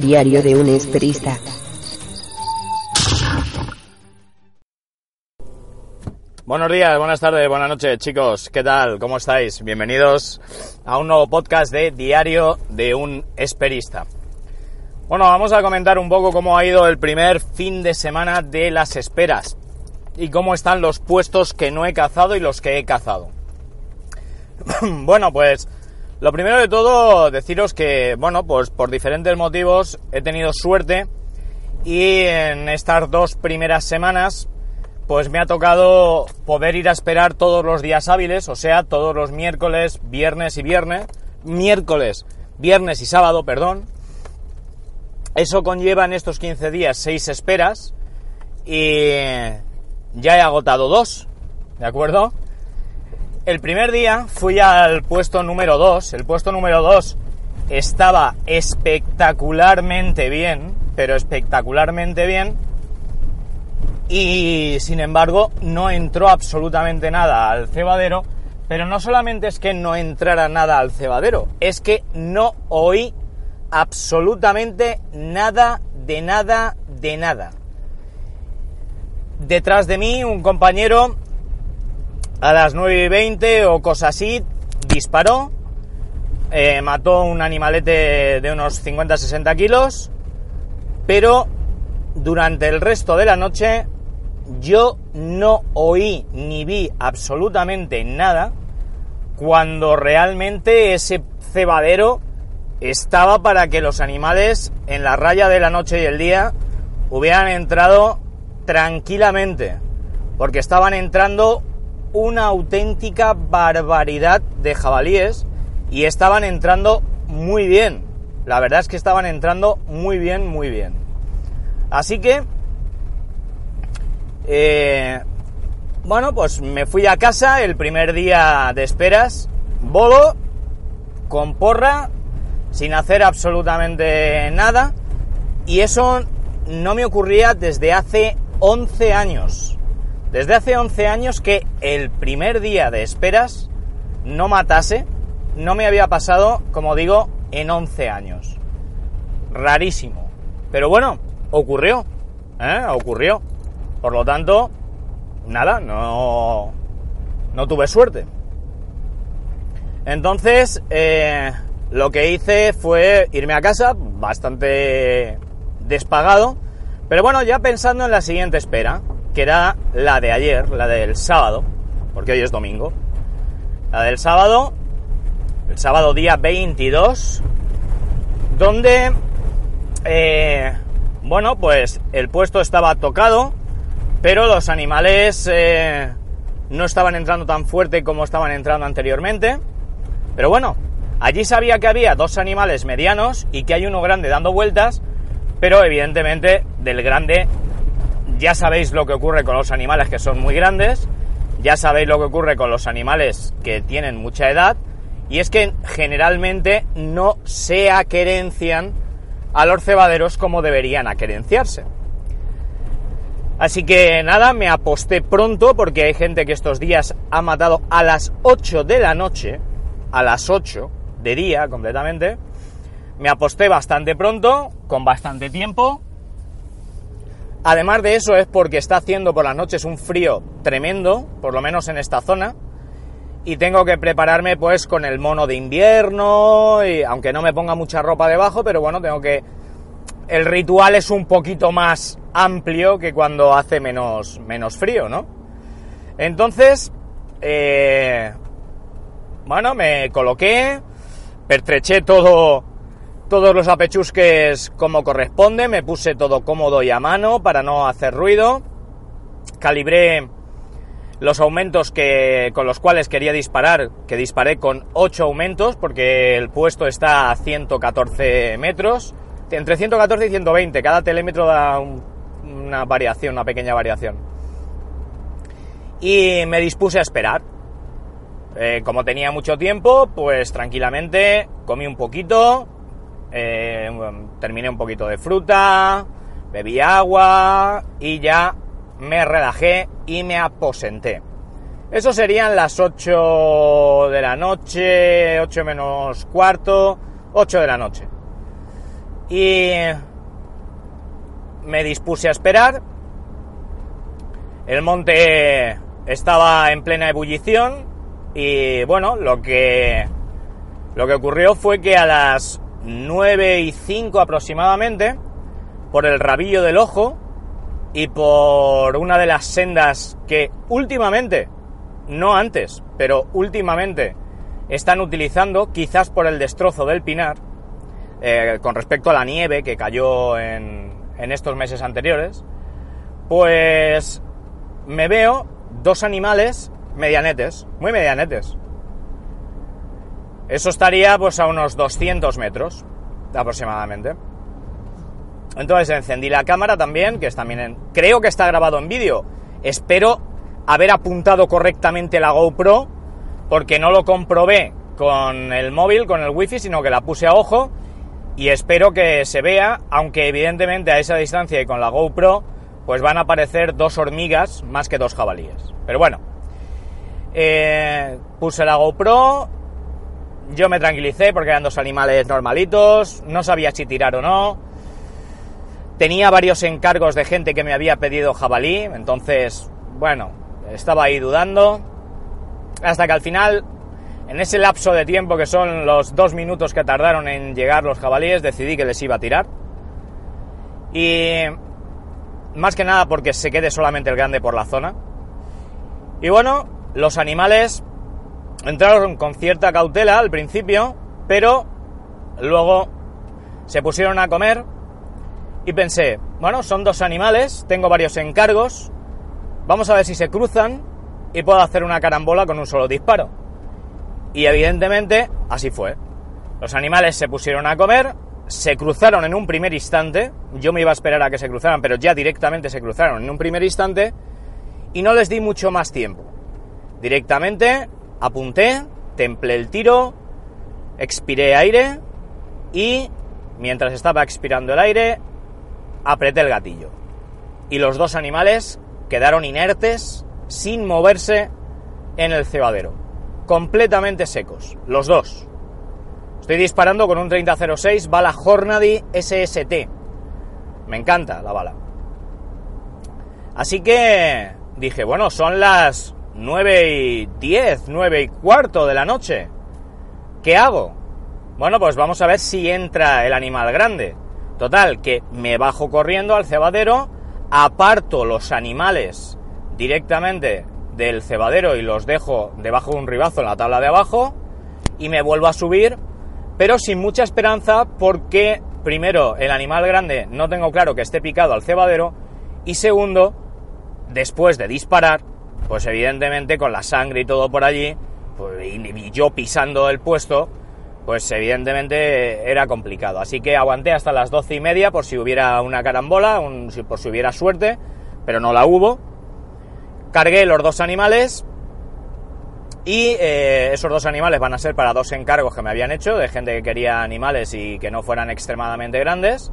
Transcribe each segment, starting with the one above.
Diario de un esperista. Buenos días, buenas tardes, buenas noches, chicos. ¿Qué tal? ¿Cómo estáis? Bienvenidos a un nuevo podcast de Diario de un Esperista. Bueno, vamos a comentar un poco cómo ha ido el primer fin de semana de las esperas y cómo están los puestos que no he cazado y los que he cazado. bueno, pues lo primero de todo, deciros que, bueno, pues por diferentes motivos he tenido suerte y en estas dos primeras semanas pues me ha tocado poder ir a esperar todos los días hábiles, o sea, todos los miércoles, viernes y viernes, miércoles, viernes y sábado, perdón. Eso conlleva en estos 15 días 6 esperas y ya he agotado dos, ¿de acuerdo? El primer día fui al puesto número 2, el puesto número 2 estaba espectacularmente bien, pero espectacularmente bien, y sin embargo no entró absolutamente nada al cebadero, pero no solamente es que no entrara nada al cebadero, es que no oí absolutamente nada de nada de nada. Detrás de mí un compañero a las 9 y 20 o cosas así disparó, eh, mató un animalete de unos 50-60 kilos, pero durante el resto de la noche yo no oí ni vi absolutamente nada cuando realmente ese cebadero estaba para que los animales en la raya de la noche y el día hubieran entrado tranquilamente, porque estaban entrando una auténtica barbaridad de jabalíes y estaban entrando muy bien. La verdad es que estaban entrando muy bien, muy bien. Así que eh, bueno, pues me fui a casa el primer día de esperas, bolo, con porra, sin hacer absolutamente nada, y eso no me ocurría desde hace 11 años. Desde hace 11 años que el primer día de esperas no matase, no me había pasado, como digo, en 11 años. Rarísimo. Pero bueno, ocurrió. ¿eh? Ocurrió. Por lo tanto, nada, no, no tuve suerte. Entonces, eh, lo que hice fue irme a casa, bastante despagado, pero bueno, ya pensando en la siguiente espera, que era la de ayer, la del sábado, porque hoy es domingo. La del sábado, el sábado día 22, donde, eh, bueno, pues el puesto estaba tocado, pero los animales eh, no estaban entrando tan fuerte como estaban entrando anteriormente. Pero bueno, allí sabía que había dos animales medianos y que hay uno grande dando vueltas, pero evidentemente del grande ya sabéis lo que ocurre con los animales que son muy grandes, ya sabéis lo que ocurre con los animales que tienen mucha edad, y es que generalmente no se aquerencian a los cebaderos como deberían aquerenciarse. Así que nada, me aposté pronto porque hay gente que estos días ha matado a las 8 de la noche, a las 8 de día completamente. Me aposté bastante pronto, con bastante tiempo. Además de eso es porque está haciendo por las noches un frío tremendo, por lo menos en esta zona. Y tengo que prepararme pues con el mono de invierno, y aunque no me ponga mucha ropa debajo, pero bueno, tengo que... El ritual es un poquito más amplio que cuando hace menos, menos frío, ¿no? Entonces, eh, bueno, me coloqué, pertreché todo, todos los apechusques como corresponde, me puse todo cómodo y a mano para no hacer ruido, calibré los aumentos que, con los cuales quería disparar, que disparé con 8 aumentos, porque el puesto está a 114 metros, entre 114 y 120, cada telémetro da un- una variación, una pequeña variación. Y me dispuse a esperar. Eh, como tenía mucho tiempo, pues tranquilamente comí un poquito, eh, terminé un poquito de fruta, bebí agua y ya me relajé y me aposenté. Eso serían las 8 de la noche, 8 menos cuarto, 8 de la noche. Y me dispuse a esperar. El monte estaba en plena ebullición y bueno, lo que lo que ocurrió fue que a las 9 y 5 aproximadamente, por el rabillo del ojo y por una de las sendas que últimamente, no antes, pero últimamente están utilizando, quizás por el destrozo del pinar, eh, con respecto a la nieve que cayó en, en estos meses anteriores, pues me veo dos animales medianetes, muy medianetes. Eso estaría pues a unos 200 metros aproximadamente. Entonces encendí la cámara también, que es también en- creo que está grabado en vídeo. Espero haber apuntado correctamente la GoPro, porque no lo comprobé con el móvil, con el wifi, sino que la puse a ojo y espero que se vea, aunque evidentemente a esa distancia y con la GoPro, pues van a aparecer dos hormigas más que dos jabalíes. Pero bueno, eh, puse la GoPro, yo me tranquilicé porque eran dos animales normalitos, no sabía si tirar o no. Tenía varios encargos de gente que me había pedido jabalí, entonces, bueno, estaba ahí dudando. Hasta que al final, en ese lapso de tiempo que son los dos minutos que tardaron en llegar los jabalíes, decidí que les iba a tirar. Y más que nada porque se quede solamente el grande por la zona. Y bueno, los animales entraron con cierta cautela al principio, pero luego se pusieron a comer y pensé, bueno, son dos animales, tengo varios encargos, vamos a ver si se cruzan y puedo hacer una carambola con un solo disparo. Y evidentemente así fue. Los animales se pusieron a comer, se cruzaron en un primer instante, yo me iba a esperar a que se cruzaran, pero ya directamente se cruzaron en un primer instante y no les di mucho más tiempo. Directamente apunté, templé el tiro, expiré aire y mientras estaba expirando el aire, apreté el gatillo. Y los dos animales quedaron inertes, sin moverse en el cebadero. Completamente secos, los dos. Estoy disparando con un 3006 bala Hornady SST. Me encanta la bala. Así que dije, bueno, son las 9 y 10, 9 y cuarto de la noche. ¿Qué hago? Bueno, pues vamos a ver si entra el animal grande. Total, que me bajo corriendo al cebadero, aparto los animales directamente del cebadero y los dejo debajo de un ribazo en la tabla de abajo y me vuelvo a subir, pero sin mucha esperanza porque primero el animal grande no tengo claro que esté picado al cebadero y segundo, después de disparar, pues evidentemente con la sangre y todo por allí, pues, y yo pisando el puesto, pues evidentemente era complicado. Así que aguanté hasta las doce y media por si hubiera una carambola, por si hubiera suerte, pero no la hubo. Cargué los dos animales y eh, esos dos animales van a ser para dos encargos que me habían hecho de gente que quería animales y que no fueran extremadamente grandes.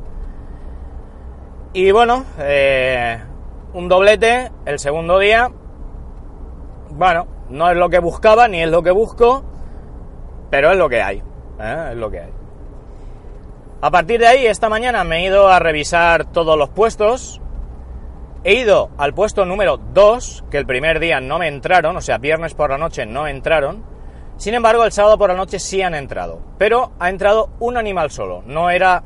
Y bueno, eh, un doblete el segundo día. Bueno, no es lo que buscaba ni es lo que busco, pero es lo que hay. ¿eh? Es lo que hay. A partir de ahí, esta mañana me he ido a revisar todos los puestos. He ido al puesto número 2, que el primer día no me entraron, o sea, viernes por la noche no entraron. Sin embargo, el sábado por la noche sí han entrado. Pero ha entrado un animal solo. No era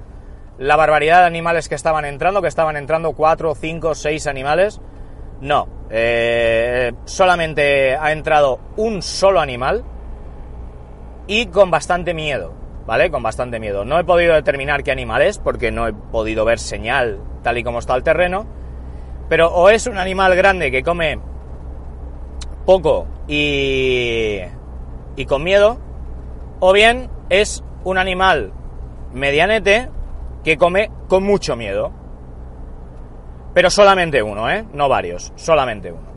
la barbaridad de animales que estaban entrando, que estaban entrando 4, 5, 6 animales. No. eh, solamente ha entrado un solo animal y con bastante miedo, ¿vale? Con bastante miedo. No he podido determinar qué animal es porque no he podido ver señal tal y como está el terreno, pero o es un animal grande que come poco y, y con miedo, o bien es un animal medianete que come con mucho miedo. Pero solamente uno, ¿eh? No varios, solamente uno.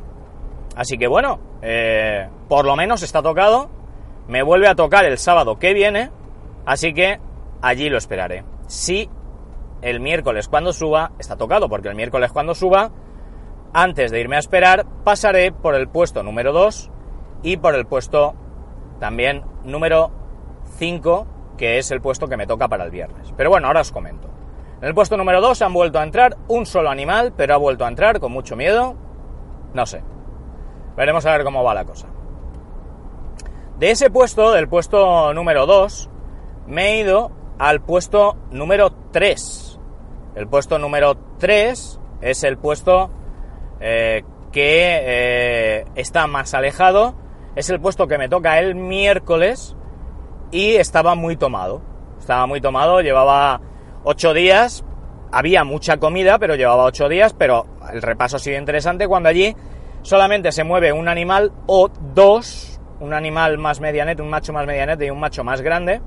Así que bueno, eh, por lo menos está tocado. Me vuelve a tocar el sábado que viene, así que allí lo esperaré. Si el miércoles cuando suba, está tocado, porque el miércoles cuando suba, antes de irme a esperar, pasaré por el puesto número 2 y por el puesto también número 5, que es el puesto que me toca para el viernes. Pero bueno, ahora os comento. En el puesto número 2 han vuelto a entrar un solo animal, pero ha vuelto a entrar con mucho miedo. No sé. Veremos a ver cómo va la cosa. De ese puesto, del puesto número 2, me he ido al puesto número 3. El puesto número 3 es el puesto eh, que eh, está más alejado. Es el puesto que me toca el miércoles y estaba muy tomado. Estaba muy tomado, llevaba 8 días, había mucha comida, pero llevaba 8 días, pero el repaso ha sido interesante cuando allí solamente se mueve un animal o dos, un animal más medianete, un macho más medianete y un macho más grande,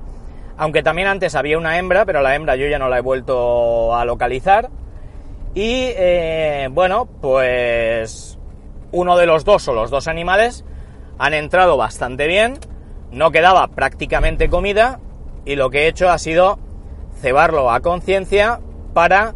aunque también antes había una hembra, pero la hembra yo ya no la he vuelto a localizar. Y eh, bueno, pues uno de los dos o los dos animales han entrado bastante bien, no quedaba prácticamente comida y lo que he hecho ha sido cebarlo a conciencia para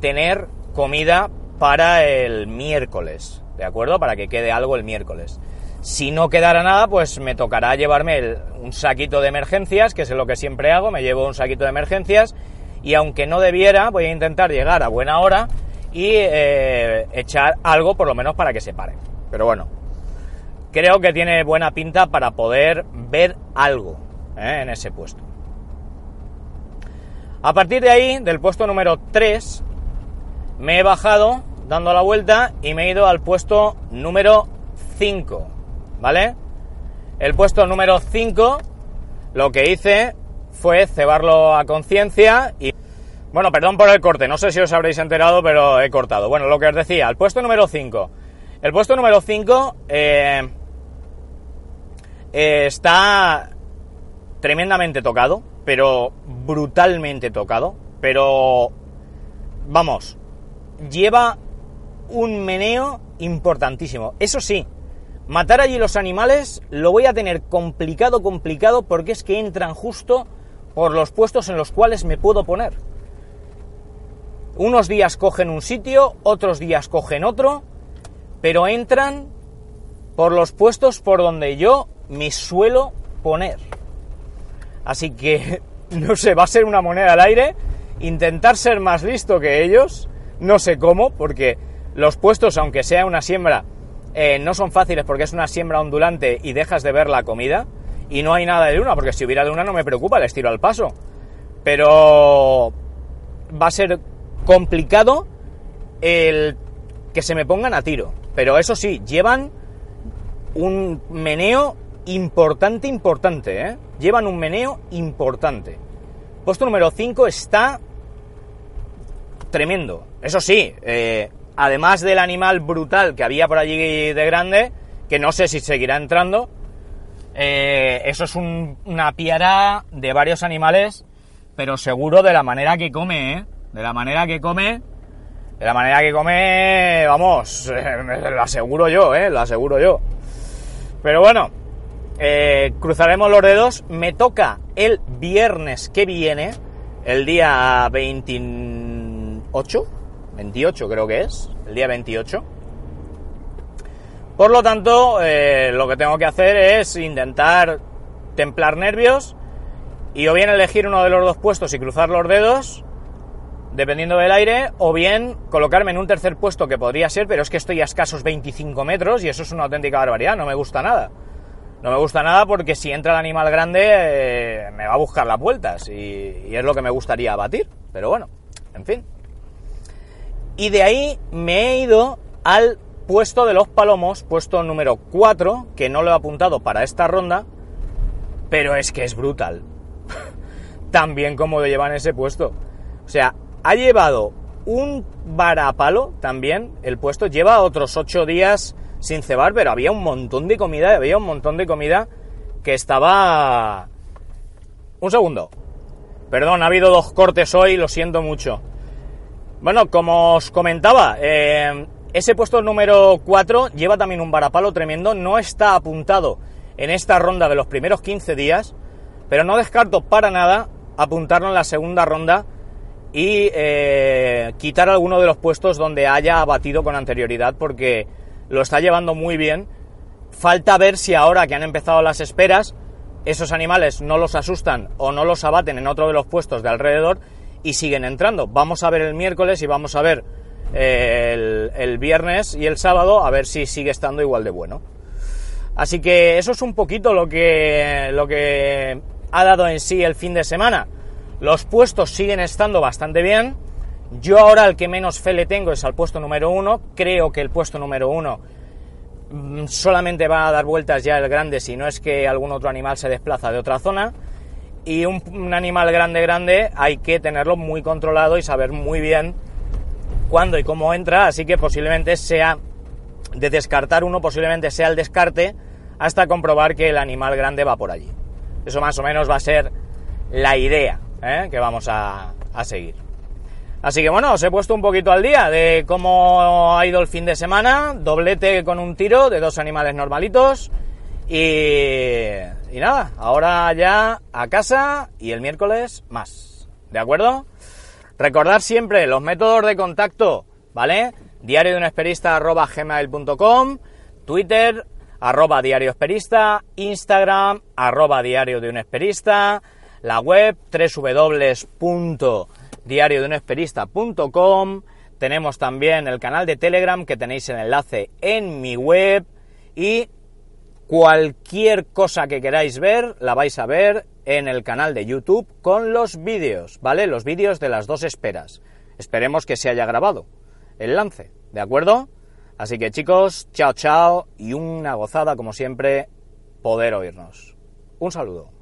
tener comida para el miércoles. ¿de acuerdo? Para que quede algo el miércoles. Si no quedara nada, pues me tocará llevarme un saquito de emergencias, que es lo que siempre hago, me llevo un saquito de emergencias y aunque no debiera, voy a intentar llegar a buena hora y eh, echar algo por lo menos para que se pare. Pero bueno, creo que tiene buena pinta para poder ver algo ¿eh? en ese puesto. A partir de ahí, del puesto número 3, me he bajado dando la vuelta y me he ido al puesto número 5, ¿vale? El puesto número 5 lo que hice fue cebarlo a conciencia y... Bueno, perdón por el corte, no sé si os habréis enterado, pero he cortado. Bueno, lo que os decía, el puesto número 5. El puesto número 5 eh, eh, está tremendamente tocado, pero brutalmente tocado, pero vamos, lleva un meneo importantísimo. Eso sí, matar allí los animales lo voy a tener complicado, complicado, porque es que entran justo por los puestos en los cuales me puedo poner. Unos días cogen un sitio, otros días cogen otro, pero entran por los puestos por donde yo me suelo poner. Así que, no sé, va a ser una moneda al aire, intentar ser más listo que ellos, no sé cómo, porque los puestos, aunque sea una siembra, eh, no son fáciles porque es una siembra ondulante y dejas de ver la comida. Y no hay nada de luna, porque si hubiera luna no me preocupa, les tiro al paso. Pero va a ser complicado el que se me pongan a tiro. Pero eso sí, llevan un meneo importante, importante, ¿eh? Llevan un meneo importante. Puesto número 5 está tremendo. Eso sí, eh, además del animal brutal que había por allí de grande, que no sé si seguirá entrando, eh, eso es una piara de varios animales, pero seguro de la manera que come, ¿eh? De la manera que come, de la manera que come, vamos, lo aseguro yo, ¿eh? Lo aseguro yo. Pero bueno, eh, cruzaremos los dedos. Me toca el viernes que viene, el día 28, 28 creo que es, el día 28. Por lo tanto, eh, lo que tengo que hacer es intentar templar nervios y o bien elegir uno de los dos puestos y cruzar los dedos, dependiendo del aire, o bien colocarme en un tercer puesto que podría ser, pero es que estoy a escasos 25 metros y eso es una auténtica barbaridad, no me gusta nada. No me gusta nada porque si entra el animal grande eh, me va a buscar las vueltas y, es lo que me gustaría abatir, pero bueno, en fin. Y de ahí me he ido al puesto de los palomos, puesto número 4, que no lo he apuntado para esta ronda, pero es que es brutal. Tan bien como lo llevan ese puesto. O sea, ha llevado un varapalo también el puesto, lleva otros 8 días sin cebar, pero había un montón de comida, había un montón de comida que estaba... Un segundo. Perdón, ha habido dos cortes hoy, lo siento mucho. Bueno, como os comentaba, eh, ese puesto número 4 lleva también un varapalo tremendo, no está apuntado en esta ronda de los primeros 15 días, pero no descarto para nada apuntarlo en la segunda ronda y eh, quitar alguno de los puestos donde haya abatido con anterioridad porque lo está llevando muy bien. Falta ver si ahora que han empezado las esperas, esos animales no los asustan o no los abaten en otro de los puestos de alrededor y siguen entrando. Vamos a ver el miércoles y vamos a ver eh, el, viernes y el sábado a ver si sigue estando igual de bueno. Así que eso es un poquito lo que, lo que ha dado en sí el fin de semana. Los puestos siguen estando bastante bien. Yo ahora el que menos fe le tengo es al puesto número uno. Creo que el puesto número uno mm, solamente va a dar vueltas ya el grande si no es que algún otro animal se desplaza de otra zona. Y un, un animal grande, grande, hay que tenerlo muy controlado y saber muy bien cuándo y cómo entra. Así que posiblemente sea de descartar uno, posiblemente sea el descarte hasta comprobar que el animal grande va por allí. Eso más o menos va a ser la idea. ¿eh? que vamos a, a seguir. Así que bueno, os he puesto un poquito al día de cómo ha ido el fin de semana, doblete con un tiro de dos animales normalitos y, y nada, ahora ya a casa y el miércoles más, ¿de acuerdo? Recordad siempre los métodos de contacto, ¿vale? Diario de un esperista arroba gmail.com, Twitter arroba diario esperista, Instagram arroba diario de un esperista, la web www.diariodeunesperista.com. Tenemos también el canal de Telegram que tenéis el enlace en mi web y cualquier cosa que queráis ver la vais a ver en el canal de YouTube con los vídeos, ¿vale? Los vídeos de las dos esperas. Esperemos que se haya grabado el lance, ¿de acuerdo? Así que chicos, chao chao y una gozada como siempre poder oírnos. Un saludo.